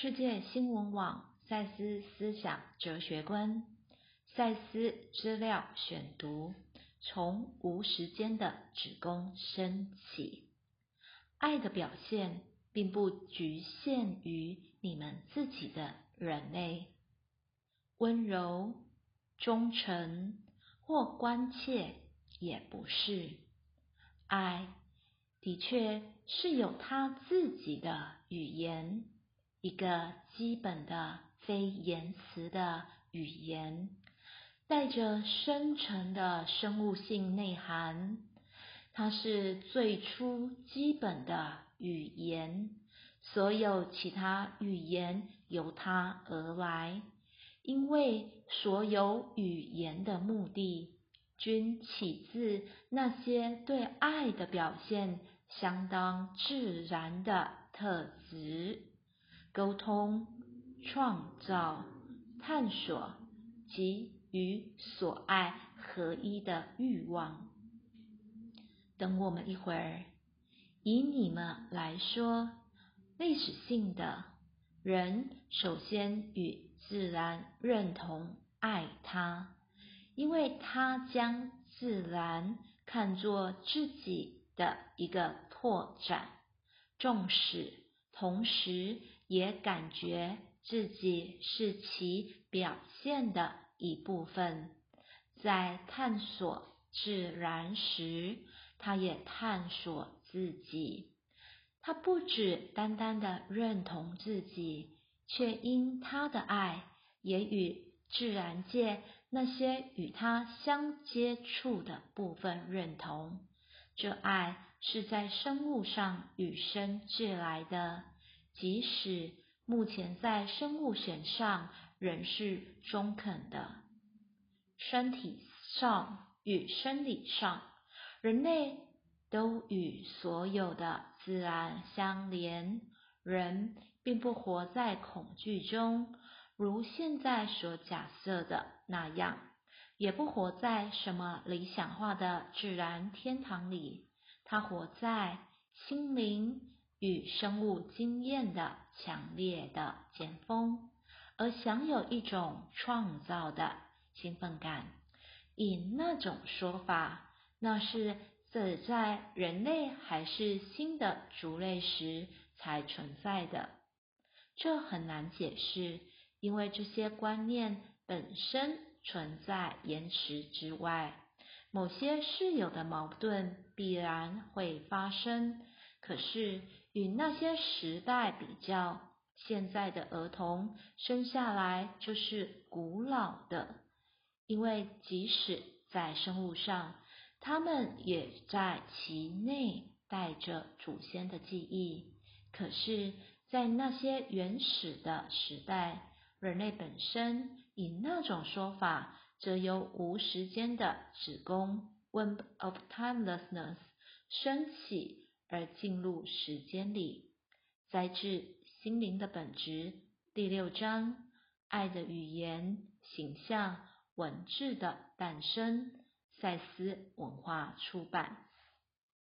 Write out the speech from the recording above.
世界新闻网赛斯思想哲学观，赛斯资料选读：从无时间的子宫升起，爱的表现并不局限于你们自己的人类，温柔、忠诚或关切也不是。爱的确是有他自己的语言。一个基本的非言辞的语言，带着深沉的生物性内涵。它是最初基本的语言，所有其他语言由它而来，因为所有语言的目的均起自那些对爱的表现相当自然的特质。沟通、创造、探索及与所爱合一的欲望。等我们一会儿，以你们来说，历史性的人首先与自然认同爱他，因为他将自然看作自己的一个拓展，重视，同时。也感觉自己是其表现的一部分，在探索自然时，他也探索自己。他不只单单的认同自己，却因他的爱，也与自然界那些与他相接触的部分认同。这爱是在生物上与生俱来的。即使目前在生物学上仍是中肯的，身体上与生理上，人类都与所有的自然相连。人并不活在恐惧中，如现在所假设的那样，也不活在什么理想化的自然天堂里。他活在心灵。与生物经验的强烈的尖峰，而享有一种创造的兴奋感。以那种说法，那是只在人类还是新的族类时才存在的。这很难解释，因为这些观念本身存在延迟之外。某些是有的矛盾必然会发生，可是。与那些时代比较，现在的儿童生下来就是古老的，因为即使在生物上，他们也在其内带着祖先的记忆。可是，在那些原始的时代，人类本身以那种说法，则由无时间的子宫 （womb of timelessness） 升起。而进入时间里，摘自心灵的本质第六章：爱的语言、形象、文字的诞生。赛斯文化出版。